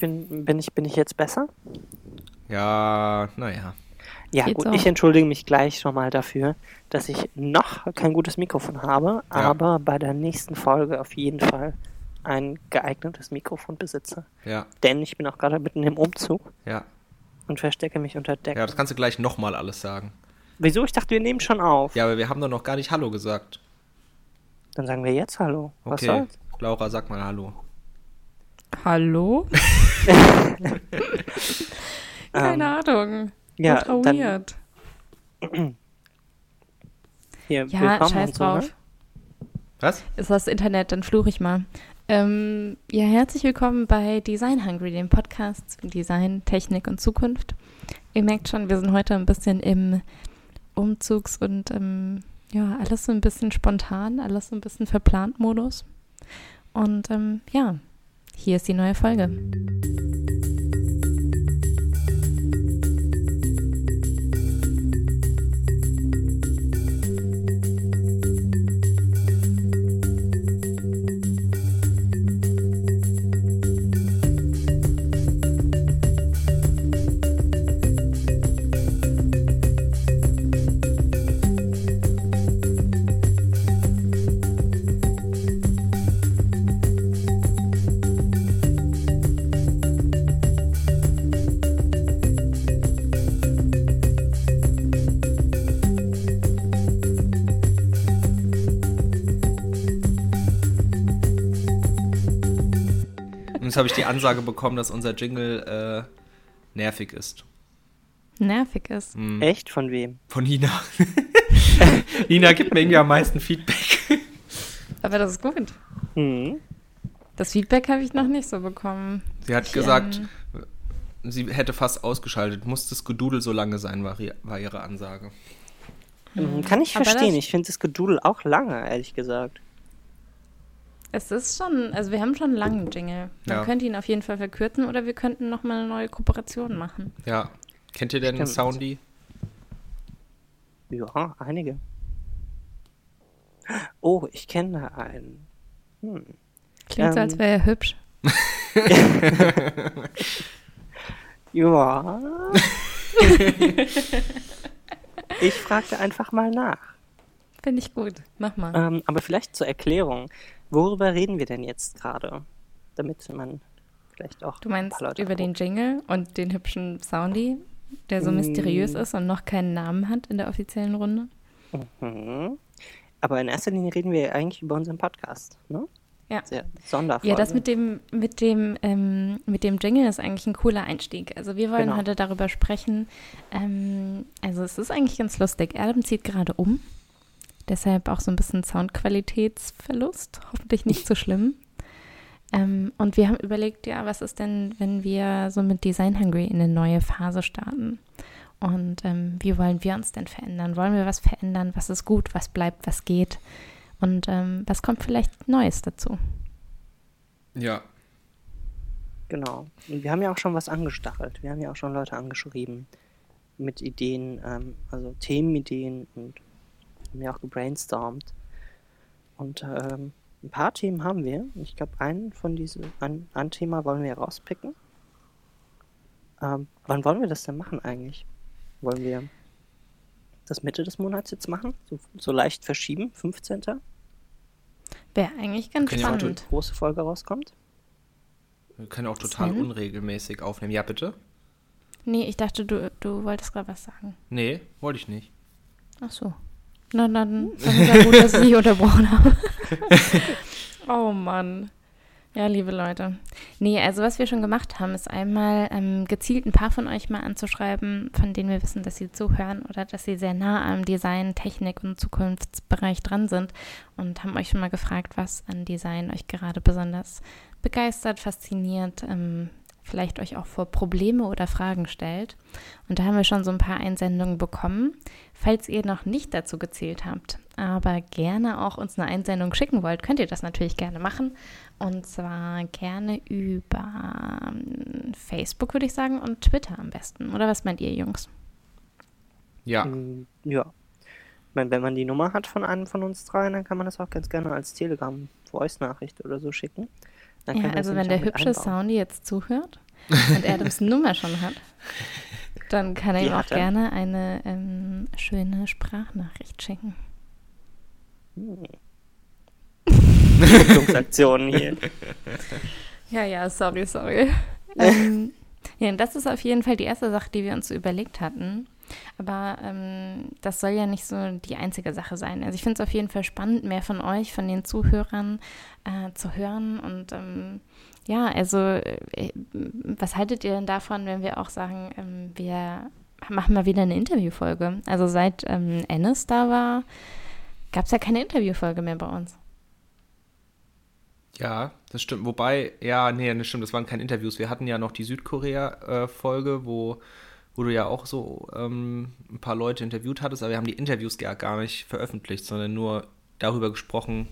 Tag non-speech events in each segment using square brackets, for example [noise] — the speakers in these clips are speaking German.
bin, bin, ich, bin ich jetzt besser? Ja, naja. Ja, Geht's gut, auch. ich entschuldige mich gleich schon mal dafür, dass ich noch kein gutes Mikrofon habe, Ja. aber bei der nächsten Folge auf jeden Fall ein geeignetes Mikrofon besitze. Ja, Denn ich bin auch gerade mitten im Umzug ja. und verstecke mich unter Decken. Ja, das kannst du gleich nochmal alles sagen. Wieso? Ich dachte, wir nehmen schon auf. Ja, aber wir haben doch noch gar nicht Hallo gesagt. Dann sagen wir jetzt Hallo. Was Okay, soll's? Laura, sag mal Hallo. Hallo? [laughs] Keine Ahnung. Ähm, Ja, Ultra dann weird. hier, Ja, scheiß so, ne? drauf. Was? Ist das Internet, dann fluche ich mal. Ähm, ja, herzlich willkommen bei Design Hungry, dem Podcast zu Design, Technik und Zukunft. Ihr merkt schon, wir sind heute ein bisschen im Umzugs- und ähm, ja, alles so ein bisschen spontan, alles so ein bisschen verplant Modus. Und ähm, ja, hier ist die neue Folge. Habe ich die Ansage bekommen, dass unser Jingle äh, nervig ist. Nervig ist. Hm. Echt? Von wem? Von Nina. [laughs] Nina gibt mir irgendwie am meisten Feedback. Aber das ist gut. Hm. Das Feedback habe ich noch nicht so bekommen. Sie hat Ich, gesagt, ähm, sie hätte fast ausgeschaltet. Muss das Gedudel so lange sein, war, war ihre Ansage. Mhm, Kann ich Aber verstehen. Ich finde das Gedudel auch lange, ehrlich gesagt. Es ist schon, also wir haben schon einen langen Jingle. Man Ja. könnte ihn auf jeden Fall verkürzen oder wir könnten nochmal eine neue Kooperation machen. Ja. Kennt ihr denn Stimmt. Soundy? Ja, einige. Oh, ich kenne einen. Hm. Klingt so, Ähm. als wäre er hübsch. [laughs] Ja. [laughs] ich fragte einfach mal nach. Finde ich gut. Mach mal. Ähm, aber vielleicht zur Erklärung. Worüber reden wir denn jetzt gerade? Damit man vielleicht auch. du ein meinst über den. Jingle und den hübschen Soundy, der so Mm. mysteriös ist und noch keinen Namen hat in der offiziellen Runde? Mhm. Aber in erster Linie reden wir eigentlich über unseren Podcast, ne? Ja. Sehr Sonderfolge. Ja, das mit dem, mit dem, ähm, mit dem Jingle ist eigentlich ein cooler Einstieg. Also wir wollen Genau. heute darüber sprechen. Ähm, also es ist eigentlich ganz lustig. Adam zieht gerade um. Deshalb auch so ein bisschen Soundqualitätsverlust. Hoffentlich nicht so schlimm. Ähm, und wir haben überlegt, ja, was ist denn, wenn wir so mit Design Hungry in eine neue Phase starten? Und ähm, wie wollen wir uns denn verändern? Wollen wir was verändern? Was ist gut? Was bleibt? Was geht? Und ähm, was kommt vielleicht Neues dazu? Ja. Genau. Und wir haben ja auch schon was angestachelt. Wir haben ja auch schon Leute angeschrieben mit Ideen, ähm, also Themenideen und haben ja auch gebrainstormt. Und ähm, ein paar Themen haben wir. Ich glaube, einen von diesen, ein, ein Thema wollen wir rauspicken. Ähm, wann wollen wir das denn machen eigentlich? Wollen wir das Mitte des Monats jetzt machen? So, so leicht verschieben? 15. Wäre eigentlich ganz Können ja auch Die spannend. große Folge rauskommt? Wir können auch total Sven? unregelmäßig aufnehmen. Ja, bitte? Nee, ich dachte, du, du wolltest gerade was sagen. Nee, wollte ich nicht. Ach so. Na dann, dann ist ja gut, dass ich dich unterbrochen habe. [laughs] oh Mann. Ja, liebe Leute. Nee, also was wir schon gemacht haben, ist einmal ähm, gezielt ein paar von euch mal anzuschreiben, von denen wir wissen, dass sie zuhören oder dass sie sehr nah am Design, Technik und Zukunftsbereich dran sind und haben euch schon mal gefragt, was an Design euch gerade besonders begeistert, fasziniert, ähm, vielleicht euch auch vor Probleme oder Fragen stellt. Und da haben wir schon so ein paar Einsendungen bekommen. Falls ihr noch nicht dazu gezählt habt, aber gerne auch uns eine Einsendung schicken wollt, könnt ihr das natürlich gerne machen. Und zwar gerne über ähm, Facebook, würde ich sagen, und Twitter am besten. Oder was meint ihr, Jungs? Ja. Mm, Ja. Ich meine, wenn man die Nummer hat von einem von uns dreien, dann kann man das auch ganz gerne als Telegram-Voice-Nachricht oder so schicken. Ja, also wenn der hübsche einbauen. Soundy jetzt zuhört, und Adams [laughs] Nummer schon hat, dann kann er Die ihm auch er. gerne eine ähm, schöne Sprachnachricht schicken. [laughs] Entwicklungsaktionen hier. Ja, ja, sorry, sorry. [laughs] ähm, ja, das ist auf jeden Fall die erste Sache, die wir uns überlegt hatten. Aber ähm, das soll ja nicht so die einzige Sache sein. Also ich finde es auf jeden Fall spannend, mehr von euch, von den Zuhörern äh, zu hören. Und ähm, ja, also äh, was haltet ihr denn davon, wenn wir auch sagen, ähm, wir machen mal wieder eine Interviewfolge? Also seit ähm, Ennis da war, gab es ja keine Interviewfolge mehr bei uns. Ja, das stimmt. Wobei, ja, nee, das stimmt, das waren keine Interviews. Wir hatten ja noch die Südkorea-Folge, wo, wo du ja auch so ähm, ein paar Leute interviewt hattest, aber wir haben die Interviews gar, gar nicht veröffentlicht, sondern nur darüber gesprochen,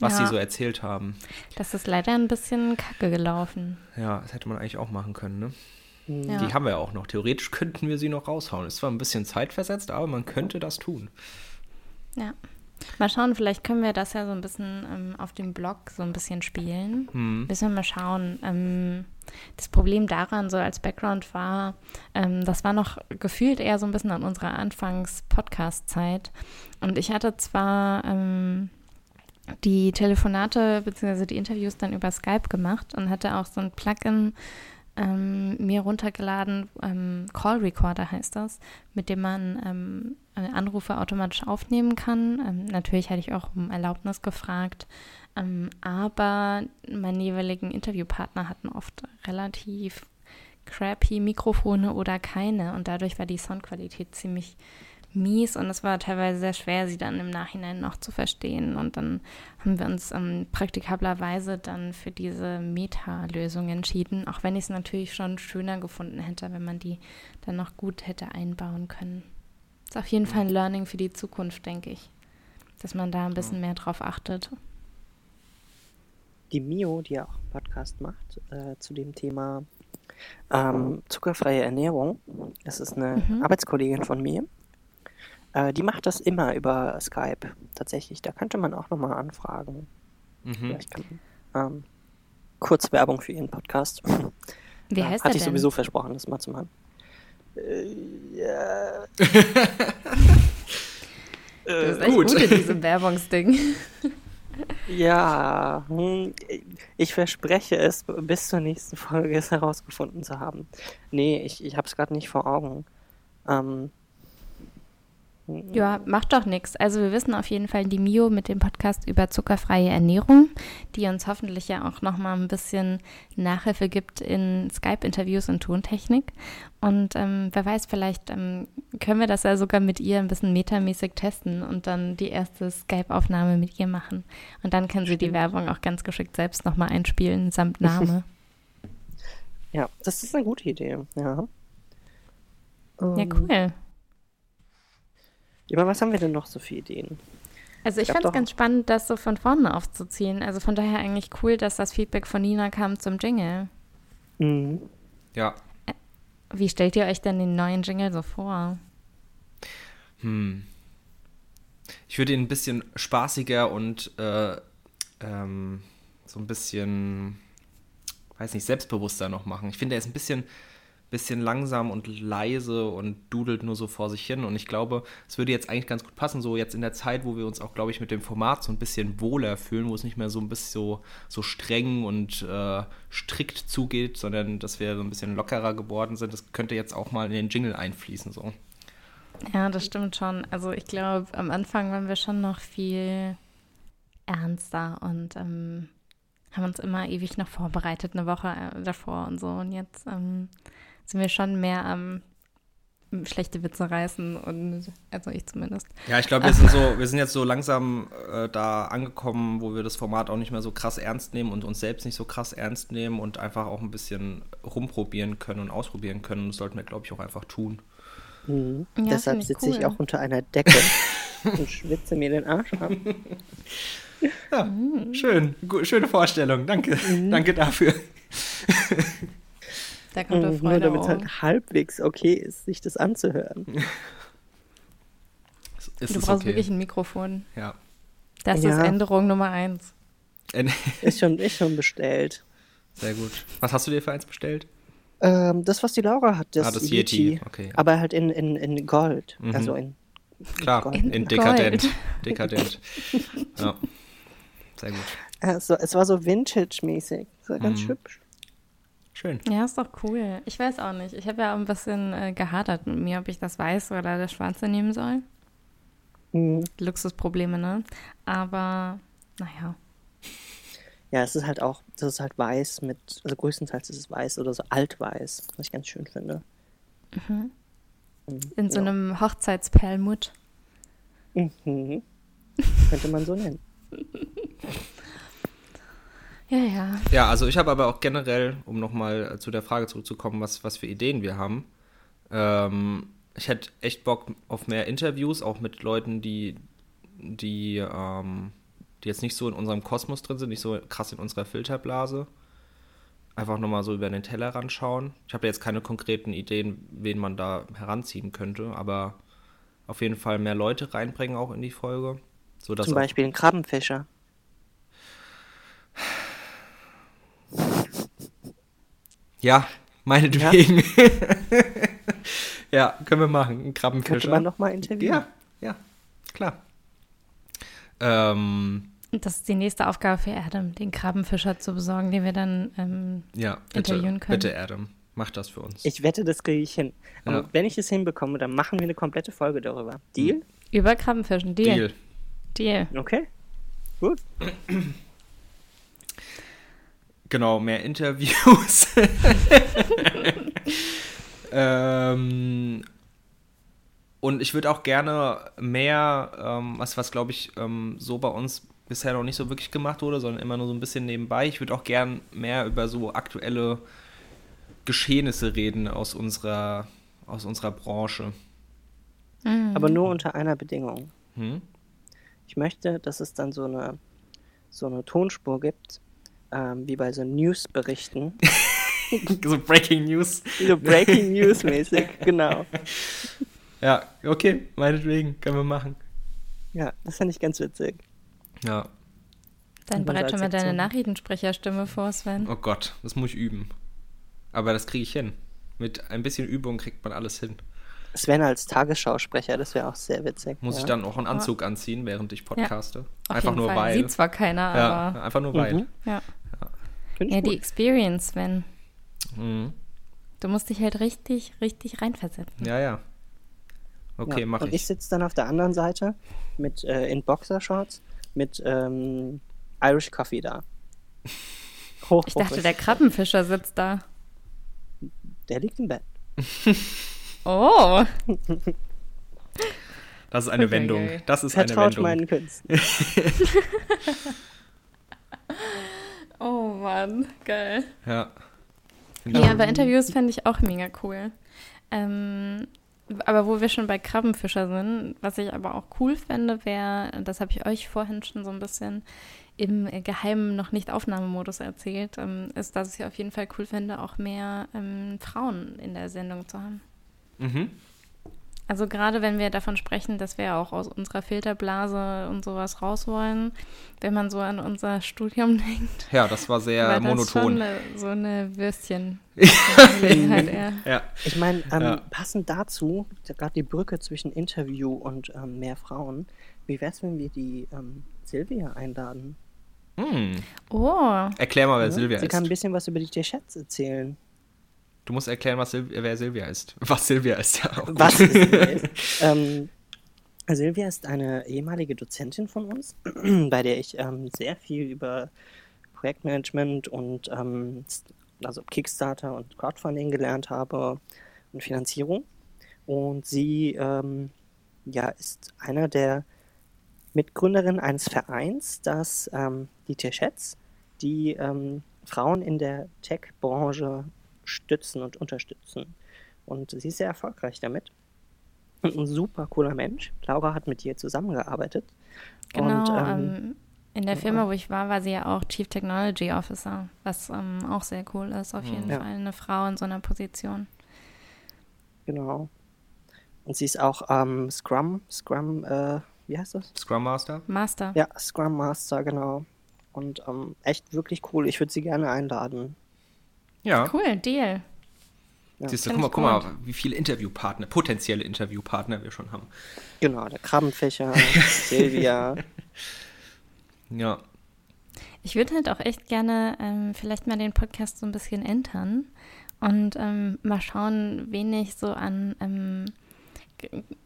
was Ja. sie so erzählt haben. Das ist leider ein bisschen kacke gelaufen. Ja, das hätte man eigentlich auch machen können, ne? Ja. Die haben wir ja auch noch. Theoretisch könnten wir sie noch raushauen. Ist zwar ein bisschen zeitversetzt, aber man könnte das tun. Ja. Mal schauen, vielleicht können wir das ja so ein bisschen ähm, auf dem Blog so ein bisschen spielen. Hm. Müssen wir mal schauen. Ähm, das Problem daran, so als Background war, ähm, das war noch gefühlt eher so ein bisschen an unserer Anfangs-Podcast-Zeit. Und ich hatte zwar ähm, die Telefonate bzw. die Interviews dann über Skype gemacht und hatte auch so ein Plugin ähm, mir runtergeladen, ähm, Call Recorder heißt das, mit dem man ähm, Anrufe automatisch aufnehmen kann. Ähm, natürlich hatte ich auch um Erlaubnis gefragt, ähm, aber meine jeweiligen Interviewpartner hatten oft relativ crappy Mikrofone oder keine und dadurch war die Soundqualität ziemlich mies und es war teilweise sehr schwer, sie dann im Nachhinein noch zu verstehen. Und dann haben wir uns ähm, praktikablerweise dann für diese Meta-Lösung entschieden, auch wenn ich es natürlich schon schöner gefunden hätte, wenn man die dann noch gut hätte einbauen können. Ist auf jeden Fall ein Learning für die Zukunft, denke ich, dass man da ein bisschen mehr drauf achtet. Die Mio, die ja auch einen Podcast macht äh, zu dem Thema ähm, zuckerfreie Ernährung, das ist eine Mhm. Arbeitskollegin von mir. Äh, die macht das immer über Skype, tatsächlich. Da könnte man auch nochmal anfragen. Mhm. Kann ähm, kurz Werbung für ihren Podcast. Wie heißt Hatte der ich denn? sowieso versprochen, das mal zu machen. Äh, ja. [laughs] Das ist äh, echt gut. gut in diesem Werbungsding. [laughs] ja, hm, ich verspreche es, bis zur nächsten Folge es herausgefunden zu haben. Nee, ich, ich habe es gerade nicht vor Augen. Ähm, Ja, macht doch nichts. Also wir wissen auf jeden Fall die Mio mit dem Podcast über zuckerfreie Ernährung, die uns hoffentlich ja auch nochmal ein bisschen Nachhilfe gibt in Skype-Interviews und Tontechnik. Und ähm, wer weiß, vielleicht ähm, können wir das ja sogar mit ihr ein bisschen metamäßig testen und dann die erste Skype-Aufnahme mit ihr machen. Und dann kann sie die. Werbung auch ganz geschickt selbst nochmal einspielen, samt Name. [laughs] Ja, das ist eine gute Idee. Ja. ja, cool. Über was haben wir denn noch so für Ideen? Also ich gab fand es ganz spannend, das so von vorne aufzuziehen. Also von daher eigentlich cool, dass das Feedback von Nina kam zum Jingle. Mhm. Ja. Wie stellt ihr euch denn den neuen Jingle so vor? Hm. Ich würde ihn ein bisschen spaßiger und äh, ähm, so ein bisschen, weiß nicht, selbstbewusster noch machen. Ich finde, er ist ein bisschen, bisschen langsam und leise und dudelt nur so vor sich hin. Und ich glaube, es würde jetzt eigentlich ganz gut passen, so jetzt in der Zeit, wo wir uns auch, glaube ich, mit dem Format so ein bisschen wohler fühlen, wo es nicht mehr so ein bisschen so, so streng und äh, strikt zugeht, sondern dass wir so ein bisschen lockerer geworden sind. Das könnte jetzt auch mal in den Jingle einfließen. So. Ja, das stimmt schon. Also ich glaube, am Anfang waren wir schon noch viel ernster und ähm, haben uns immer ewig noch vorbereitet, eine Woche äh, davor und so. Und jetzt ähm, sind wir schon mehr am schlechte Witze reißen und also ich zumindest. Ja, ich glaube, wir sind so, wir sind jetzt so langsam äh, da angekommen, wo wir das Format auch nicht mehr so krass ernst nehmen und uns selbst nicht so krass ernst nehmen und einfach auch ein bisschen rumprobieren können und ausprobieren können. Und das sollten wir, glaube ich, auch einfach tun. Mhm. Ja, Deshalb ich sitze ich cool. auch unter einer Decke [laughs] und schwitze mir den Arsch ab. Ja, schön. Gu schöne Vorstellung. Danke. Danke dafür. Da kommt der Mhm, Nur Freude damit es halt halbwegs okay ist, sich das anzuhören. [laughs] Ist Du es brauchst okay? wirklich ein Mikrofon. Ja. Das Ja. ist Änderung Nummer eins. Äh, [laughs] Ist schon, ist schon bestellt. Sehr gut. Was hast du dir für eins bestellt? Ähm, das, was die Laura hat, das, Ah, das Yeti, Yeti. okay. Aber halt in, in, in Gold. Mhm. Also in Klar, Gold. in, In dekadent. Gold. Dekadent. [laughs] ja. Sehr gut. Äh, so, es war so Vintage-mäßig. Es war ganz Mhm. hübsch. Schön. Ja, ist doch cool. Ich weiß auch nicht. Ich habe ja auch ein bisschen äh, gehadert mit mir, ob ich das Weiße oder das Schwarze nehmen soll. Mhm. Luxusprobleme, ne? Aber, naja. Ja, es ist halt auch, das ist halt weiß mit, also größtenteils ist es weiß oder so altweiß, was ich ganz schön finde. Mhm. In so Ja. einem Hochzeitsperlmutt. Mhm. [laughs] Könnte man so nennen. [laughs] Ja, ja. Ja, also ich habe aber auch generell, um nochmal zu der Frage zurückzukommen, was, was für Ideen wir haben. Ähm, ich hätte echt Bock auf mehr Interviews, auch mit Leuten, die, die, ähm, die jetzt nicht so in unserem Kosmos drin sind, nicht so krass in unserer Filterblase. Einfach nochmal so über den Tellerrand schauen. Ich habe jetzt keine konkreten Ideen, wen man da heranziehen könnte, aber auf jeden Fall mehr Leute reinbringen auch in die Folge. Sodass Zum Beispiel ein Krabbenfischer. Ja, meinetwegen. [laughs] Ja, können wir machen. Ein Könnte Krabbenfischer. man noch mal interviewen. ja, ja, klar. Ähm, das ist die nächste Aufgabe für Adam, den Krabbenfischer zu besorgen, den wir dann ähm, ja, bitte, Interviewen können. bitte, Adam, mach das für uns. Ich wette, das kriege ich hin. Aber Ja. wenn ich es hinbekomme, dann machen wir eine komplette Folge darüber. Deal? über Krabbenfischen. Deal. Deal. Deal. Okay. Gut. Genau, mehr Interviews. [laughs] ähm, und ich würde auch gerne mehr, ähm, was, was glaube ich, ähm, so bei uns bisher noch nicht so wirklich gemacht wurde, sondern immer nur so ein bisschen nebenbei. Ich würde auch gern mehr über so aktuelle Geschehnisse reden aus unserer, aus unserer Branche. Mhm. Aber nur unter einer Bedingung. Hm? Ich möchte, dass es dann so eine, so eine Tonspur gibt, ähm, wie bei so News-Berichten. [laughs] So Breaking News. so Breaking News-mäßig, [laughs] genau. Ja, okay, meinetwegen, können wir machen. Ja, das fand ich ganz witzig. Ja, Dann Und bereit schon mal deine. Nachrichtensprecherstimme vor, Sven. oh Gott, das muss ich üben. Aber das kriege ich hin. Mit ein bisschen Übung kriegt man alles hin. Sven als Tagesschausprecher, das wäre auch sehr witzig. Muss ja. ich dann auch einen Anzug anziehen, während ich podcaste? Auf einfach jeden nur Fall. weil. Sieht zwar keiner, ja, aber einfach nur weil. Mhm. ja. Find ich Ja, die gut. Experience, Sven. Mhm. Du musst dich halt richtig, richtig reinversetzen. Ja, ja. Okay, ja. mach Und ich ich. sitze dann auf der anderen Seite mit äh, in Boxershorts mit ähm, Irish Coffee da. [laughs] Hoch, Ich dachte, der Krabbenfischer sitzt da. der liegt im Bett. [laughs] Oh. Das ist eine Okay, Wendung. Das ist eine Wendung. meinen Künsten. [laughs] Oh Mann, geil. Ja. Ja, aber Interviews fände ich auch mega cool. Ähm, aber wo wir schon bei Krabbenfischer sind, was ich aber auch cool fände, wäre, das habe ich euch vorhin schon so ein bisschen im geheimen noch nicht Aufnahmemodus erzählt, ähm, ist, dass ich auf jeden Fall cool fände, auch mehr ähm, Frauen in der Sendung zu haben. Mhm. Also gerade wenn wir davon sprechen, dass wir auch aus unserer Filterblase und sowas raus wollen, wenn man so an unser Studium [laughs] denkt, Ja, das war sehr war das monoton. schon eine, so eine Würstchen-Gelegenheit [laughs] eher. Ja. Ich meine, ähm, Ja. passend dazu, gerade die Brücke zwischen Interview und ähm, mehr Frauen, wie wär's, wenn wir die ähm, Silvia einladen? Hm. Oh, Erklär mal, wer Ja? Silvia Sie kann ein ist. bisschen was über die T-Shirts erzählen. Du musst erklären, was Sil wer Silvia ist. [laughs] Was Silvia ist, ja. Was [laughs] Silvia ist. Ähm, Silvia ist eine ehemalige Dozentin von uns, [clears throat] bei der ich ähm, sehr viel über Projektmanagement und ähm, also Kickstarter und Crowdfunding gelernt habe und Finanzierung. Und sie ähm, ja, ist einer der Mitgründerinnen eines Vereins, das ähm, die Tischets, die ähm, Frauen in der Tech-Branche stützen und unterstützen. Und sie ist sehr erfolgreich damit. Und ein super cooler Mensch. Laura hat mit ihr zusammengearbeitet. genau. Und, ähm, ähm, in der Firma, wo ich war, war sie ja auch Chief Technology Officer, was ähm, auch sehr cool ist. Auf jeden Ja. Fall eine Frau in so einer Position. genau. Und sie ist auch ähm, Scrum, Scrum, äh, wie heißt das? Scrum Master? Master. Ja, Scrum Master, genau. Und ähm, echt wirklich cool. Ich würde sie gerne einladen. Ja. Cool, Deal. Ja. Siehst du, guck mal, guck mal, wie viele Interviewpartner, potenzielle Interviewpartner wir schon haben. Genau, der Krabbenfächer, [laughs] Silvia. Ja. Ich würde halt auch echt gerne ähm, vielleicht mal den Podcast so ein bisschen entern und ähm, mal schauen, wen ich so an, ähm,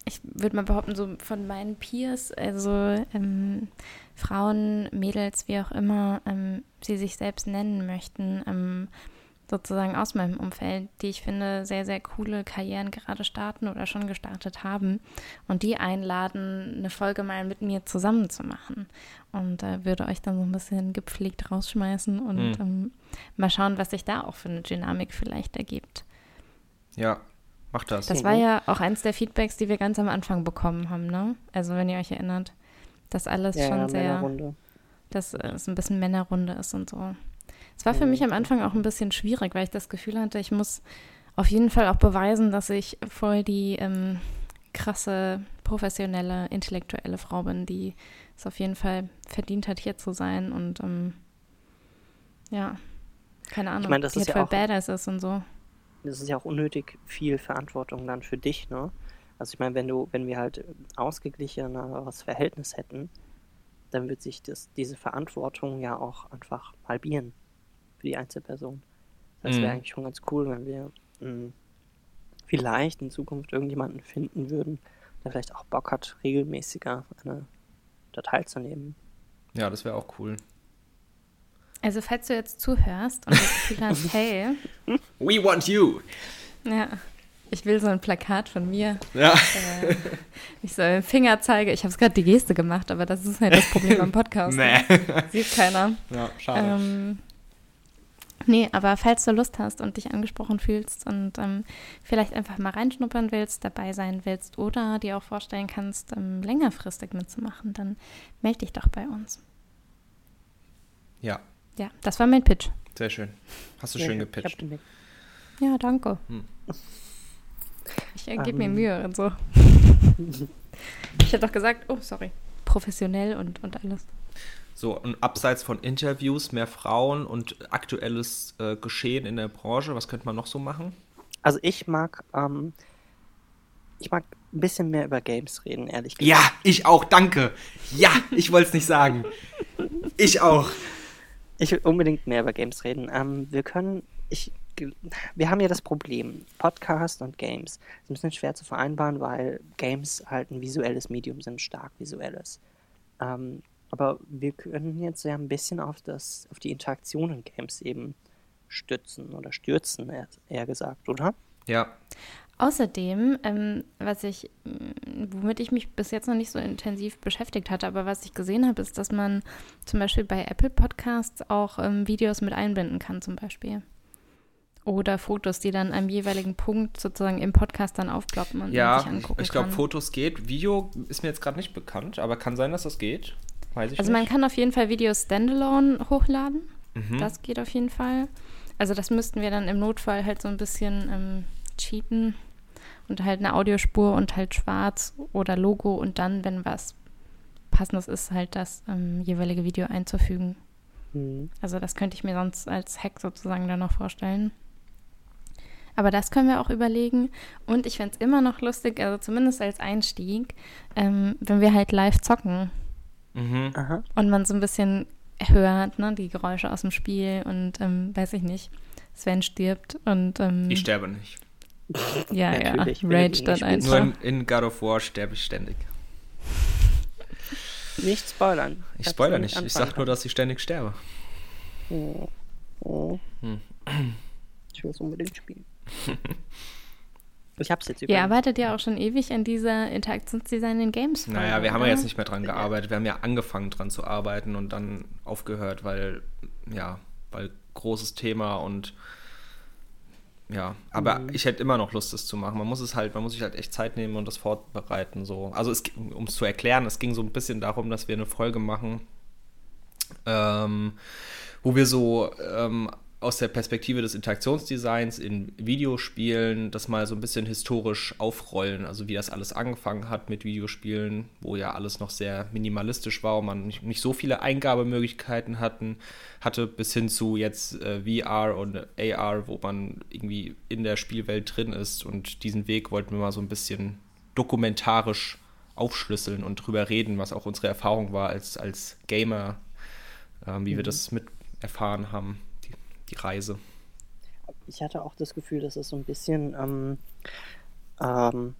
ich würde mal behaupten, so von meinen Peers, also ähm, Frauen, Mädels, wie auch immer ähm, sie sich selbst nennen möchten, ähm, sozusagen aus meinem Umfeld, die ich finde sehr, sehr coole Karrieren gerade starten oder schon gestartet haben und die einladen, eine Folge mal mit mir zusammen zu machen. Und äh, würde euch dann so ein bisschen gepflegt rausschmeißen und mhm. ähm, mal schauen, was sich da auch für eine Dynamik vielleicht ergibt. Ja, macht das. Das war ja auch eins der Feedbacks, die wir ganz am Anfang bekommen haben, ne? Also wenn ihr euch erinnert, dass alles ja, schon sehr, Männerrunde. dass es ein bisschen Männerrunde ist und so. Es war für mich am Anfang auch ein bisschen schwierig, weil ich das Gefühl hatte, ich muss auf jeden Fall auch beweisen, dass ich voll die ähm, krasse, professionelle, intellektuelle Frau bin, die es auf jeden Fall verdient hat, hier zu sein und ähm, ja, keine Ahnung, ich mein, das die ist halt ja voll badass ist und so. Das ist ja auch unnötig viel Verantwortung dann für dich, ne? Also ich meine, wenn du, wenn wir halt ausgeglicheneres Verhältnis hätten, dann wird sich das, diese Verantwortung ja auch einfach halbieren für die Einzelperson. Das wäre mhm. eigentlich schon ganz cool, wenn wir mh, hm, vielleicht in Zukunft irgendjemanden finden würden, der vielleicht auch Bock hat, regelmäßiger eine da teilzunehmen. Ja, das wäre auch cool. Also falls du jetzt zuhörst und das Gefühl hast, [laughs] hey. We want you! Ja. Ich will so ein Plakat von mir. Ja. Äh, ich soll den Finger zeige. Ich habe es gerade die Geste gemacht, aber das ist halt das Problem am [laughs] Podcast. nee. Ne? Sieht keiner. Ja, schade. Ähm, [laughs] Nee, aber falls du Lust hast und dich angesprochen fühlst und ähm, vielleicht einfach mal reinschnuppern willst, dabei sein willst oder dir auch vorstellen kannst, ähm, längerfristig mitzumachen, dann melde dich doch bei uns. Ja. Ja, das war mein Pitch. Sehr schön. Hast du ja, schön gepitcht. Ja, danke. Hm. Ich äh, gebe mir Mühe und so. [laughs] ich hätte doch gesagt, oh, sorry, professionell und, und alles. So, und abseits von Interviews, mehr Frauen und aktuelles äh, Geschehen in der Branche, was könnte man noch so machen? Also ich mag, ähm, ich mag ein bisschen mehr über Games reden, ehrlich gesagt. Ja, ich auch, danke. Ja, ich wollte es nicht sagen. Ich auch. Ich will unbedingt mehr über Games reden. Ähm, wir können, ich, wir haben ja das Problem, Podcast und Games. ist ein bisschen schwer zu vereinbaren, weil Games halt ein visuelles Medium sind, stark visuelles. Ähm, aber wir können jetzt ja ein bisschen auf, das, auf die Interaktion in Games eben stützen oder stürzen, eher, eher gesagt, oder? Ja. Außerdem, ähm, was ich, womit ich mich bis jetzt noch nicht so intensiv beschäftigt hatte, aber was ich gesehen habe, ist, dass man zum Beispiel bei Apple Podcasts auch ähm, Videos mit einbinden kann, zum Beispiel. Oder Fotos, die dann am jeweiligen Punkt sozusagen im Podcast dann aufploppen und ja, sich angucken ich glaube, Fotos geht. Video ist mir jetzt gerade nicht bekannt, aber kann sein, dass das geht. Weiß ich also nicht. man kann auf jeden Fall Videos standalone hochladen. Mhm. Das geht auf jeden Fall. Also das müssten wir dann im Notfall halt so ein bisschen ähm, cheaten und halt eine Audiospur und halt schwarz oder Logo und dann, wenn was passendes ist, halt das ähm, jeweilige Video einzufügen. Mhm. Also das könnte ich mir sonst als Hack sozusagen dann noch vorstellen. Aber das können wir auch überlegen. Und ich fände es immer noch lustig, also zumindest als Einstieg, ähm, wenn wir halt live zocken. Mhm. Und man so ein bisschen hört, ne, die Geräusche aus dem Spiel und ähm, weiß ich nicht, Sven stirbt und ähm, Ich sterbe nicht. Ja, ja, Rage dann einfach. Nur in, in, God of War sterbe ich ständig. Nicht spoilern. Ich spoilere nicht, ich sag nur, dass ich ständig sterbe. Oh. Oh. Hm. Ich will es unbedingt spielen. [laughs] Ich hab's jetzt über. Ihr arbeitet ja auch schon ewig an dieser Interaktionsdesign in Games. Naja, wir haben ja jetzt nicht mehr dran gearbeitet. Wir haben ja angefangen dran zu arbeiten und dann aufgehört, weil, ja, weil großes Thema und ja, aber mhm. ich hätte immer noch Lust, das zu machen. Man muss es halt, man muss sich halt echt Zeit nehmen und das vorbereiten. So. Also um es zu erklären, es ging so ein bisschen darum, dass wir eine Folge machen, ähm, wo wir so ähm, aus der Perspektive des Interaktionsdesigns in Videospielen das mal so ein bisschen historisch aufrollen, also wie das alles angefangen hat mit Videospielen, wo ja alles noch sehr minimalistisch war und man nicht, nicht so viele Eingabemöglichkeiten hatten, hatte, bis hin zu jetzt äh, VR und AR, wo man irgendwie in der Spielwelt drin ist und diesen Weg wollten wir mal so ein bisschen dokumentarisch aufschlüsseln und drüber reden, was auch unsere Erfahrung war als, als Gamer, äh, wie mhm. wir das mit erfahren haben die Reise. Ich hatte auch das Gefühl, dass es so ein bisschen ähm, ähm,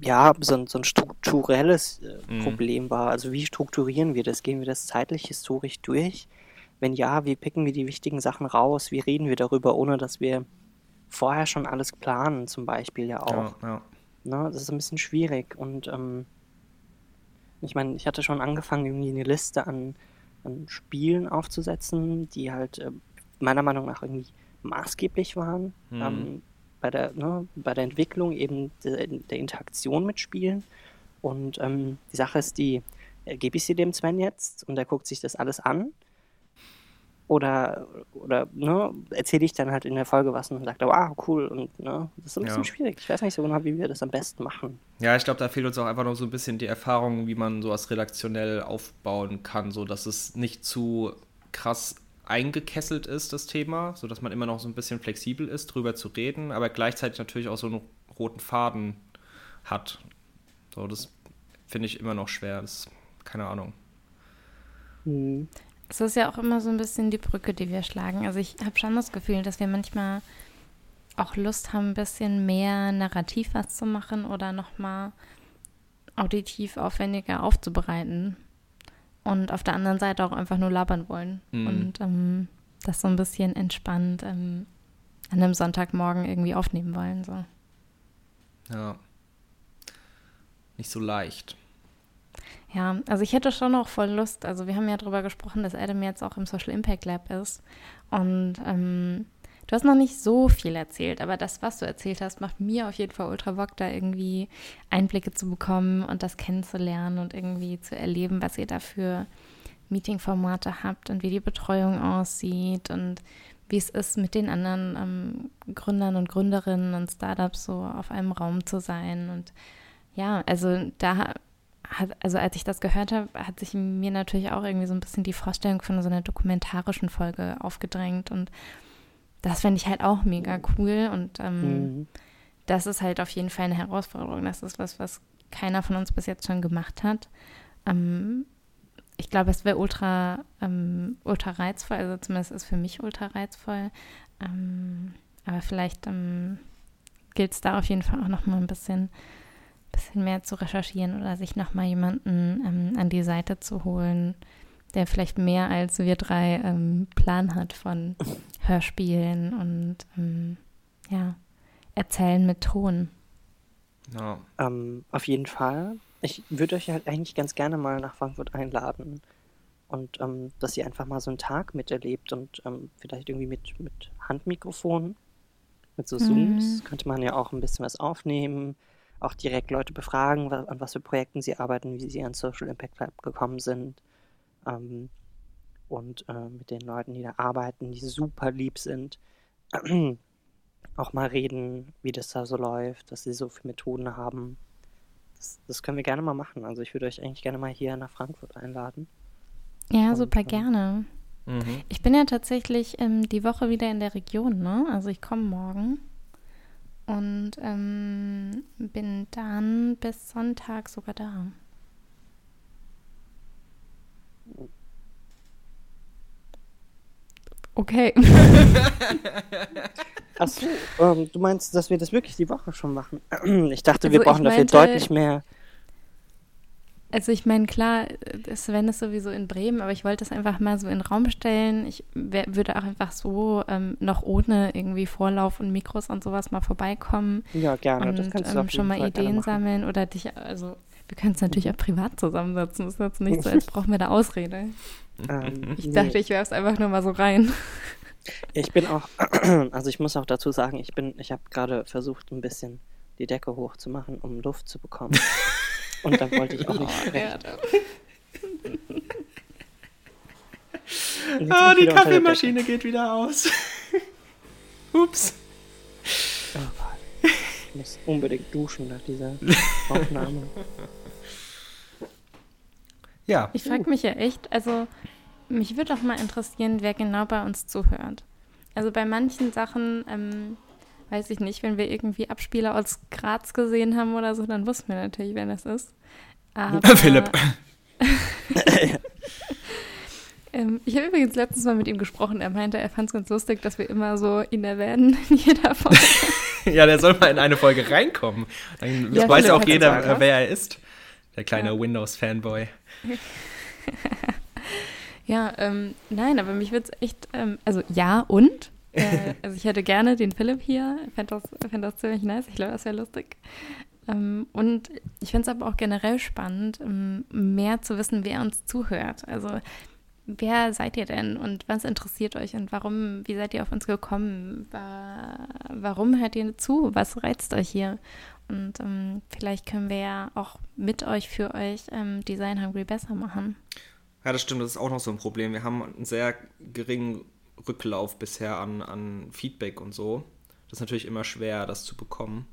ja, so, so ein strukturelles äh, mhm. Problem war. Also wie strukturieren wir das? Gehen wir das zeitlich, historisch durch? Wenn ja, wie picken wir die wichtigen Sachen raus? Wie reden wir darüber, ohne dass wir vorher schon alles planen, zum Beispiel ja auch. Ja, ja. Ne, das ist ein bisschen schwierig. Und ähm, ich meine, ich hatte schon angefangen, irgendwie eine Liste an, an Spielen aufzusetzen, die halt äh, meiner Meinung nach irgendwie maßgeblich waren mhm. ähm, bei, der, ne, bei der Entwicklung eben der, der Interaktion mit Spielen. Und ähm, die Sache ist die, äh, gebe ich sie dem Sven jetzt und er guckt sich das alles an? Oder, oder ne, erzähle ich dann halt in der Folge was und sagt, ah, cool. Und ne, das ist ein bisschen ja. schwierig. Ich weiß nicht so genau, wie wir das am besten machen. Ja, ich glaube, da fehlt uns auch einfach noch so ein bisschen die Erfahrung, wie man sowas redaktionell aufbauen kann, so dass es nicht zu krass eingekesselt ist, das Thema, sodass man immer noch so ein bisschen flexibel ist, drüber zu reden, aber gleichzeitig natürlich auch so einen roten Faden hat. So, das finde ich immer noch schwer. Das ist, keine Ahnung. Mhm. Es ist ja auch immer so ein bisschen die Brücke, die wir schlagen. Also ich habe schon das Gefühl, dass wir manchmal auch Lust haben, ein bisschen mehr narrativ was zu machen oder nochmal auditiv aufwendiger aufzubereiten und auf der anderen Seite auch einfach nur labern wollen. Mhm. Und ähm, das so ein bisschen entspannt ähm, an einem Sonntagmorgen irgendwie aufnehmen wollen. So. Ja. Nicht so leicht. Ja, also ich hätte schon auch voll Lust. Also wir haben ja darüber gesprochen, dass Adam jetzt auch im Social Impact Lab ist. Und ähm, Du hast noch nicht so viel erzählt, aber das, was du erzählt hast, macht mir auf jeden Fall ultra Bock, da irgendwie Einblicke zu bekommen und das kennenzulernen und irgendwie zu erleben, was ihr da für Meetingformate habt und wie die Betreuung aussieht und wie es ist, mit den anderen ähm, Gründern und Gründerinnen und Startups so auf einem Raum zu sein. Und ja, also da hat, also als ich das gehört habe, hat sich mir natürlich auch irgendwie so ein bisschen die Vorstellung von so einer dokumentarischen Folge aufgedrängt und das fände ich halt auch mega cool und ähm, mhm. das ist halt auf jeden Fall eine Herausforderung. Das ist was, was keiner von uns bis jetzt schon gemacht hat. Ähm, ich glaube, es wäre ultra, ähm, ultra reizvoll, also zumindest ist für mich ultra reizvoll. Ähm, aber vielleicht ähm, gilt es da auf jeden Fall auch noch mal ein bisschen, bisschen mehr zu recherchieren oder sich noch mal jemanden ähm, an die Seite zu holen, der vielleicht mehr als wir drei ähm, Plan hat von [laughs] Hörspielen und ähm, ja, Erzählen mit Ton. Ja. Ähm, auf jeden Fall. Ich würde euch halt eigentlich ganz gerne mal nach Frankfurt einladen und ähm, dass ihr einfach mal so einen Tag miterlebt und ähm, vielleicht irgendwie mit, mit Handmikrofon, mit so Zooms, mhm. könnte man ja auch ein bisschen was aufnehmen, auch direkt Leute befragen, an was für Projekten sie arbeiten, wie sie an Social Impact Lab gekommen sind ähm, und äh, mit den Leuten, die da arbeiten, die super lieb sind, [clears throat] auch mal reden, wie das da so läuft, was sie so für Methoden haben. Das, das können wir gerne mal machen. Also ich würde euch eigentlich gerne mal hier nach Frankfurt einladen. Ja, und, super äh, gerne. Mhm. Ich bin ja tatsächlich ähm, die Woche wieder in der Region, ne? Also ich komme morgen und ähm, bin dann bis Sonntag sogar da. Okay. [laughs] Achso, ähm, du meinst, dass wir das wirklich die Woche schon machen? [clears throat] Ich dachte, also wir brauchen dafür deutlich mehr. Also ich meine, klar, Sven ist sowieso in Bremen, aber ich wollte das einfach mal so in den Raum stellen. Ich würde auch einfach so ähm, noch ohne irgendwie Vorlauf und Mikros und sowas mal vorbeikommen. Ja, gerne. Und, das kannst du ähm, schon mal Ideen sammeln oder dich, also wir können es natürlich auch privat zusammensetzen. Das ist jetzt nicht so, als brauchen wir da Ausrede. Ähm, [laughs] ich dachte, nee. ich werfe es einfach nur mal so rein. Ich bin auch, [clears throat] also ich muss auch dazu sagen, ich bin, ich habe gerade versucht, ein bisschen die Decke hochzumachen, um Luft zu bekommen. [laughs] Und da wollte ich auch nicht oh, sprechen. Ah, die Kaffeemaschine geht wieder aus. [laughs] Ups. Oh Gott. Ich muss unbedingt duschen nach dieser Aufnahme. Ja. Ich frage mich ja echt, also mich würde auch mal interessieren, wer genau bei uns zuhört. Also bei manchen Sachen, ähm, weiß ich nicht, wenn wir irgendwie Abspieler aus Graz gesehen haben oder so, dann wussten wir natürlich, wer das ist. Aber, [laughs] Philipp. [laughs] Ähm, ich habe übrigens letztens mal mit ihm gesprochen. Er meinte, er fand es ganz lustig, dass wir immer so ihn erwähnen [laughs] in jeder Folge. ja, der soll mal in eine Folge reinkommen. Dann Ja, weiß Philipp auch jeder, wer er ist. Der kleine Ja. Windows-Fanboy. [laughs] Ja, ähm, nein, aber mich würde es echt, ähm, also ja und. Äh, [laughs] also ich hätte gerne den Philipp hier, fände das, fänd das ziemlich nice, ich glaube, das wäre lustig. Ähm, und ich finde es aber auch generell spannend, ähm, mehr zu wissen, wer uns zuhört. Also wer seid ihr denn und was interessiert euch und warum, wie seid ihr auf uns gekommen? Wa warum hört ihr zu? Was reizt euch hier? Und ähm, vielleicht können wir ja auch mit euch, für euch ähm, Design Hungry besser machen. Ja, das stimmt, das ist auch noch so ein Problem. Wir haben einen sehr geringen Rücklauf bisher an, an Feedback und so. Das ist natürlich immer schwer, das zu bekommen.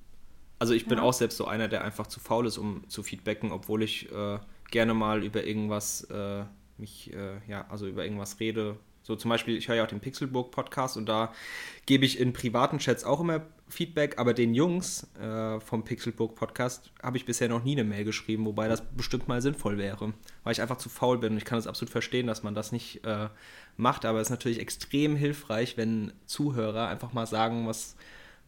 Also ich bin Ja. auch selbst so einer, der einfach zu faul ist, um zu feedbacken, obwohl ich äh, gerne mal über irgendwas äh, mich, äh, ja, also über irgendwas rede. So zum Beispiel, ich höre ja auch den Pixelburg Podcast und da gebe ich in privaten Chats auch immer Feedback, aber den Jungs äh, vom Pixelburg Podcast habe ich bisher noch nie eine Mail geschrieben, wobei das bestimmt mal sinnvoll wäre, weil ich einfach zu faul bin. Und ich kann es absolut verstehen, dass man das nicht äh, macht, aber es ist natürlich extrem hilfreich, wenn Zuhörer einfach mal sagen, was,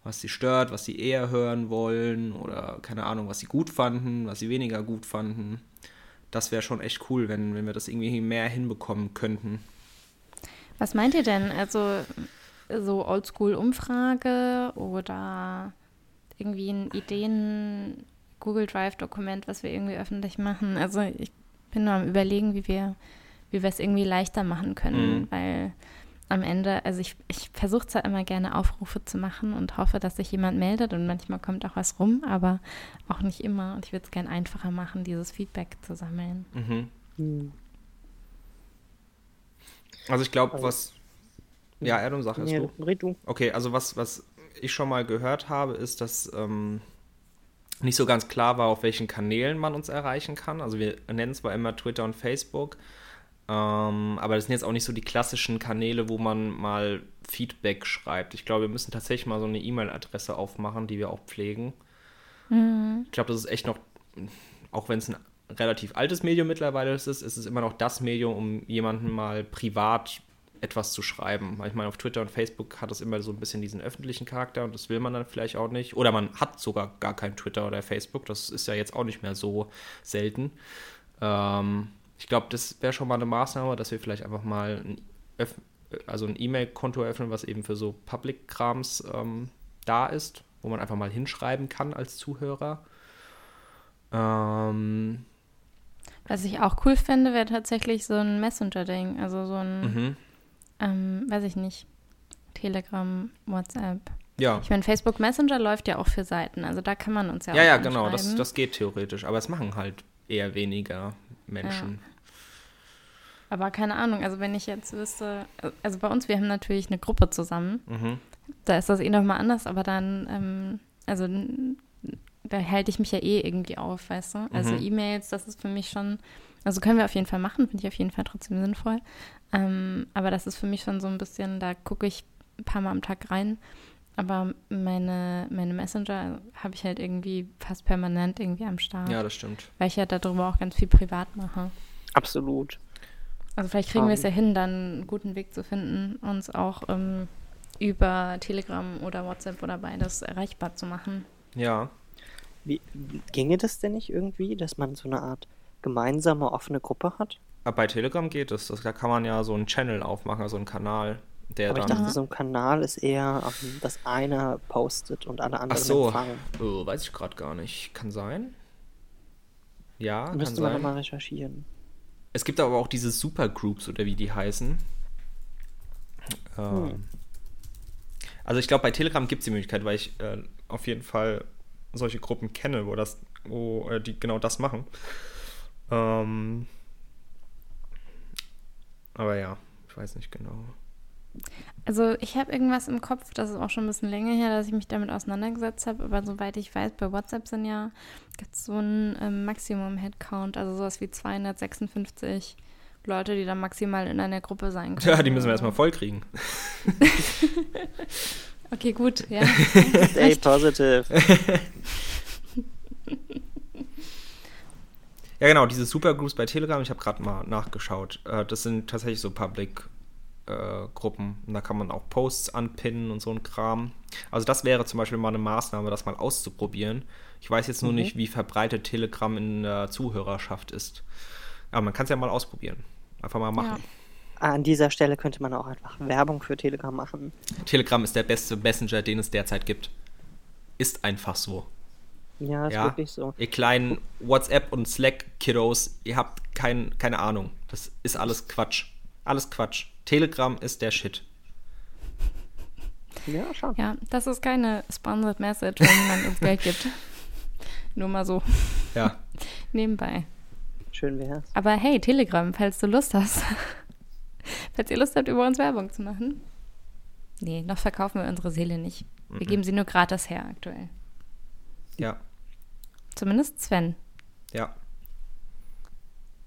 was sie stört, was sie eher hören wollen oder keine Ahnung, was sie gut fanden, was sie weniger gut fanden. Das wäre schon echt cool, wenn, wenn wir das irgendwie mehr hinbekommen könnten. Was meint ihr denn? Also so Oldschool-Umfrage oder irgendwie ein Ideen Google Drive-Dokument, was wir irgendwie öffentlich machen? Also ich bin nur am überlegen, wie wir, wie wir es irgendwie leichter machen können, Mhm. weil am Ende, also ich, ich versuche zwar immer gerne Aufrufe zu machen und hoffe, dass sich jemand meldet und manchmal kommt auch was rum, aber auch nicht immer. Und ich würde es gerne einfacher machen, dieses Feedback zu sammeln. Mhm. Hm. Also ich glaube, Also- was. Ja, Adam, sag es Nee, du. red du. Okay, also was, was ich schon mal gehört habe, ist, dass ähm, nicht so ganz klar war, auf welchen Kanälen man uns erreichen kann. Also wir nennen zwar immer Twitter und Facebook, ähm, aber das sind jetzt auch nicht so die klassischen Kanäle, wo man mal Feedback schreibt. Ich glaube, wir müssen tatsächlich mal so eine E-Mail-Adresse aufmachen, die wir auch pflegen. Ich glaube, das ist echt noch, auch wenn es ein relativ altes Medium mittlerweile ist, ist es immer noch das Medium, um jemanden mal privat etwas zu schreiben. Ich meine, auf Twitter und Facebook hat das immer so ein bisschen diesen öffentlichen Charakter und das will man dann vielleicht auch nicht. Oder man hat sogar gar kein Twitter oder Facebook. Das ist ja jetzt auch nicht mehr so selten. Ähm, ich glaube, das wäre schon mal eine Maßnahme, dass wir vielleicht einfach mal ein, also ein E-Mail-Konto eröffnen, was eben für so Public-Krams ähm, da ist, wo man einfach mal hinschreiben kann als Zuhörer. Ähm, Was ich auch cool finde, wäre tatsächlich so ein Messenger-Ding. Also so ein, mhm. ähm, weiß ich nicht, Telegram, WhatsApp. Ja. Ich meine, Facebook Messenger läuft ja auch für Seiten. Also da kann man uns ja Ja, auch ja, genau, das, das geht theoretisch, aber es machen halt eher weniger Menschen. Aber keine Ahnung, also wenn ich jetzt wüsste, also bei uns, wir haben natürlich eine Gruppe zusammen. Mhm. Da ist das eh nochmal anders, aber dann, ähm, also da halte ich mich ja eh irgendwie auf, weißt du? Also Mhm. E-Mails, das ist für mich schon, also können wir auf jeden Fall machen, finde ich auf jeden Fall trotzdem sinnvoll. Ähm, aber das ist für mich schon so ein bisschen, da gucke ich ein paar Mal am Tag rein. Aber meine, meine Messenger habe ich halt irgendwie fast permanent irgendwie am Start. Ja, das stimmt. Weil ich ja darüber auch ganz viel privat mache. Absolut. Also vielleicht kriegen wir es ja hin, dann einen guten Weg zu finden, uns auch ähm, über Telegram oder WhatsApp oder beides erreichbar zu machen. Ja. Wie, ginge das denn nicht irgendwie, dass man so eine Art gemeinsame offene Gruppe hat? Aber bei Telegram geht es. Das, da kann man ja so einen Channel aufmachen, also einen Kanal, der Aber ich dann. dachte, so ein Kanal ist eher, ähm, dass einer postet und alle Ach anderen so, empfangen. oh, weiß ich gerade gar nicht. Kann sein. Ja, kann Müsste man sein. nochmal recherchieren. Es gibt aber auch diese Supergroups oder wie die heißen. Ähm, Hm. Also ich glaube, bei Telegram gibt es die Möglichkeit, weil ich äh, auf jeden Fall solche Gruppen kenne, wo das, wo äh, die genau das machen. Ähm, aber ja, weiß nicht genau. Also ich habe irgendwas im Kopf, das ist auch schon ein bisschen länger her, dass ich mich damit auseinandergesetzt habe, aber soweit ich weiß, bei WhatsApp sind ja gibt's so ein ähm, Maximum-Headcount, also sowas wie 256 Leute, die dann maximal in einer Gruppe sein können. [laughs] Ja, die müssen wir erstmal voll kriegen. [laughs] [laughs] Okay, gut, ja. [laughs] Stay positive. [laughs] Ja, genau, diese Supergroups bei Telegram, ich habe gerade mal nachgeschaut. Äh, das sind tatsächlich so Public-Gruppen. und da kann man auch Posts anpinnen und so ein Kram. Also das wäre zum Beispiel mal eine Maßnahme, das mal auszuprobieren. Ich weiß jetzt nur Mhm. nicht, wie verbreitet Telegram in der Zuhörerschaft ist. Aber man kann es ja mal ausprobieren. Einfach mal machen. An dieser Stelle könnte man auch einfach Werbung für Telegram machen. Telegram ist der beste Messenger, den es derzeit gibt. Ist einfach so. Ja, ist Ja. wirklich so. Ihr kleinen WhatsApp- und Slack-Kiddos, ihr habt kein, keine Ahnung. Das ist alles Quatsch. Alles Quatsch. Telegram ist der Shit. Ja, schon. Ja, das ist keine sponsored message, wenn jemand uns Geld gibt. [laughs] Nur mal so Ja. nebenbei. Schön wär's. Aber hey, Telegram, falls du Lust hast. Falls ihr Lust habt, über uns Werbung zu machen. Nee, noch verkaufen wir unsere Seele nicht. Wir geben sie nur gratis her aktuell. Ja. Zumindest Sven. Ja.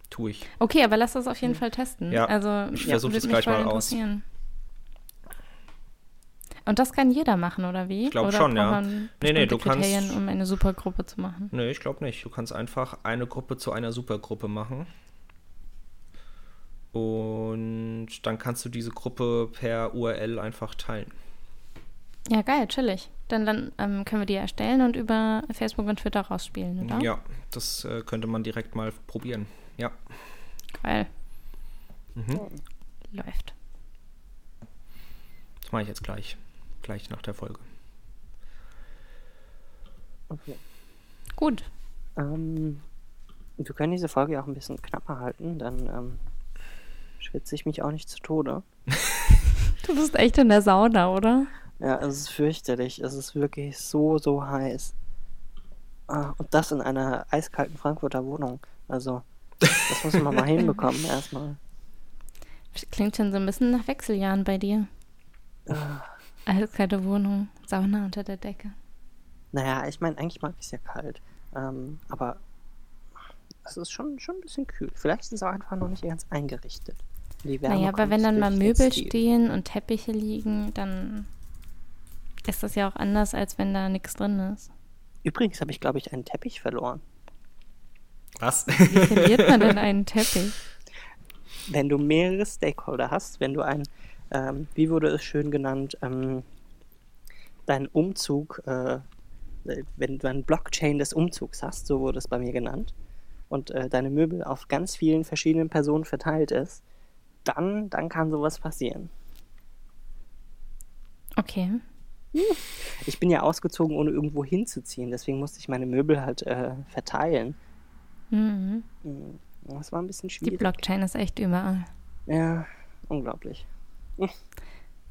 Tu ich. Okay, aber lass das auf jeden Fall testen. Ja, also, ich ja, versuch würde das mich gleich mal aus. interessieren. Und das kann jeder machen, oder wie? Ich glaub oder schon, ja. Nee, nee, du kannst- Kriterien, um eine Supergruppe zu machen. Nee, ich glaube nicht. Du kannst einfach eine Gruppe zu einer Supergruppe machen. Und dann kannst du diese Gruppe per URL einfach teilen. Ja, geil, chillig. Dann, dann ähm, können wir die erstellen und über Facebook und Twitter rausspielen, oder? Ja, das äh, könnte man direkt mal probieren. Ja. Geil. Mhm. Läuft. Das mache ich jetzt gleich. Gleich nach der Folge. Okay. Gut. Ähm, wir können diese Folge ja auch ein bisschen knapper halten, dann ähm, schwitze ich mich auch nicht zu Tode. [laughs] Du bist echt in der Sauna, oder? Ja, es ist fürchterlich. Es ist wirklich so, so heiß. Ah, und das in einer eiskalten Frankfurter Wohnung. Also, das muss man mal [laughs] hinbekommen erstmal. Klingt schon so ein bisschen nach Wechseljahren bei dir. Ah, Eiskalte Wohnung, Sauna unter der Decke. naja, ich meine, eigentlich mag ich es ja kalt. Ähm, aber es ist schon, schon ein bisschen kühl. Vielleicht ist es auch einfach noch nicht ganz eingerichtet. Die Wärme Naja, aber wenn dann mal Möbel stehen und Teppiche liegen, dann ist das ja auch anders, als wenn da nichts drin ist. Übrigens habe ich, glaube ich, einen Teppich verloren. Was? Wie verliert man denn [laughs] einen Teppich? wenn du mehrere Stakeholder hast, wenn du ein, ähm, wie wurde es schön genannt, ähm, deinen Umzug, äh, wenn du ein Blockchain des Umzugs hast, so wurde es bei mir genannt, und äh, deine Möbel auf ganz vielen verschiedenen Personen verteilt ist, dann, dann kann sowas passieren. Okay. Ich bin ja ausgezogen, ohne irgendwo hinzuziehen, deswegen musste ich meine Möbel halt äh, verteilen. Mhm. Das war ein bisschen Die schwierig. Blockchain ist echt überall. Ja, unglaublich.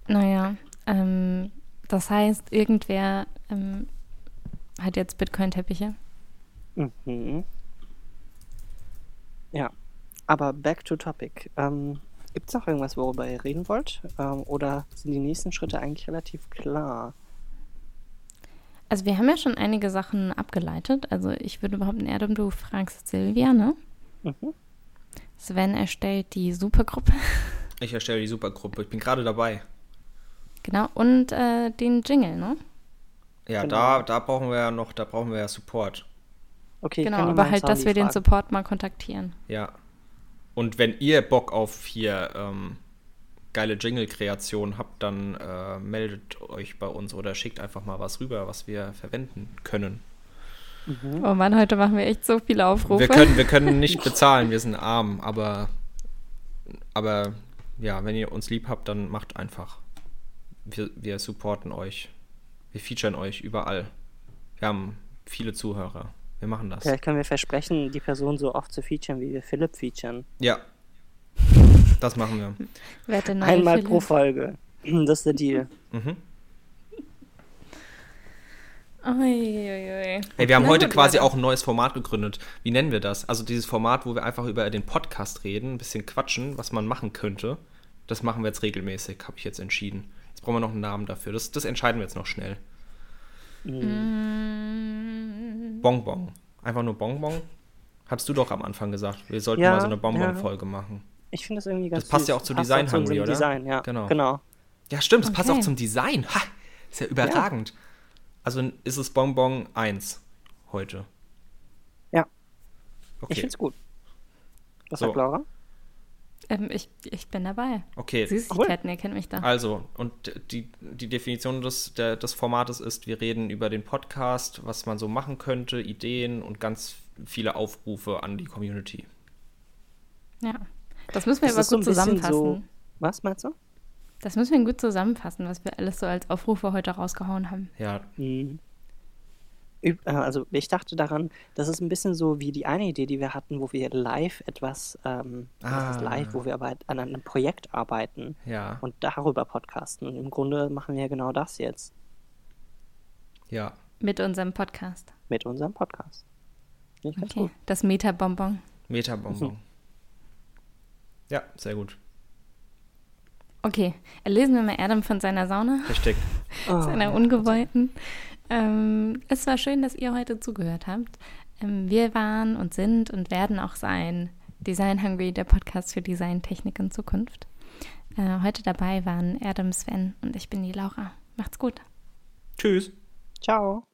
Naja, ähm, das heißt, irgendwer ähm, hat jetzt Bitcoin-Teppiche. Mhm. Ja, aber back to topic. Ähm, Gibt es noch irgendwas, worüber ihr reden wollt? Ähm, oder sind die nächsten Schritte eigentlich relativ klar? Also wir haben ja schon einige Sachen abgeleitet. Also ich würde behaupten, Erdem, du fragst Silvia, ne? Mhm. Sven erstellt die Supergruppe. [laughs] Ich erstelle die Supergruppe. Ich bin gerade dabei. genau. Und äh, den Jingle, ne? Ja, Genau. da, da brauchen wir ja noch, da brauchen wir ja Support. Okay, genau, aber halt, dass wir den fragen. Support mal kontaktieren. Ja. Und wenn ihr Bock auf hier ähm, geile Jingle-Kreation habt, dann äh, meldet euch bei uns oder schickt einfach mal was rüber, was wir verwenden können. Oh Mann, heute machen wir echt so viele Aufrufe. Wir können, wir können [laughs] nicht bezahlen, wir sind arm, aber, aber ja, wenn ihr uns lieb habt, dann macht einfach. Wir, wir supporten euch. Wir featuren euch überall. Wir haben viele Zuhörer. Wir machen das. Vielleicht können wir versprechen, die Person so oft zu featuren, wie wir Philipp featuren. Ja. Das machen wir. Wer neue Einmal Philipp? pro Folge. Das ist der Deal. Mhm. Uiuiui. Hey, wir haben Na heute gut, quasi auch ein neues Format gegründet. Wie nennen wir das? Also dieses Format, wo wir einfach über den Podcast reden, ein bisschen quatschen, was man machen könnte. Das machen wir jetzt regelmäßig, habe ich jetzt entschieden. Jetzt brauchen wir noch einen Namen dafür. Das, das entscheiden wir jetzt noch schnell. Mm. Bonbon. Einfach nur Bonbon. Hast du doch am Anfang gesagt. Wir sollten Ja, mal so eine ja. Bonbon-Folge machen. Ich finde das irgendwie ganz Das passt süß. ja auch zu Passt Design Hungry, oder? Design, ja. Genau. Genau. Ja, stimmt, es passt Okay. auch zum Design. Ha! Ist ja überragend. Also ist es Bonbon 1 heute. Ja. Okay. Ich finde es gut. Was So. sagt Laura? Ähm, ich, ich bin dabei. okay. Süßigkeiten, ihr kennt mich da. Also, und die, die Definition des, der, des Formates ist, wir reden über den Podcast, was man so machen könnte, Ideen und ganz viele Aufrufe an die Community. Ja. Das müssen wir Das aber so gut bisschen zusammenfassen. so- Was meinst du? Das müssen wir gut zusammenfassen, was wir alles so als Aufrufe heute rausgehauen haben. Ja, Hm. Äh, Also ich dachte daran, das ist ein bisschen so wie die eine Idee, die wir hatten, wo wir live etwas, ähm, Ah. live, wo wir aber an einem Projekt arbeiten ja, und darüber podcasten. Und im Grunde machen wir genau das jetzt ja. Mit unserem Podcast. mit unserem Podcast. Okay. gut. Das Meta-Bonbon. Metabonbon. Mhm. Ja, sehr gut. Okay, erlesen wir mal Adam von seiner Sauna, Richtig. Oh, seiner ungewollten. Ähm, es war schön, dass ihr heute zugehört habt. Ähm, wir waren und sind und werden auch sein Design Hungry, der Podcast für Design, Technik und Zukunft. Äh, heute dabei waren Adam, Sven und ich bin die Laura. Macht's gut. Tschüss. Ciao.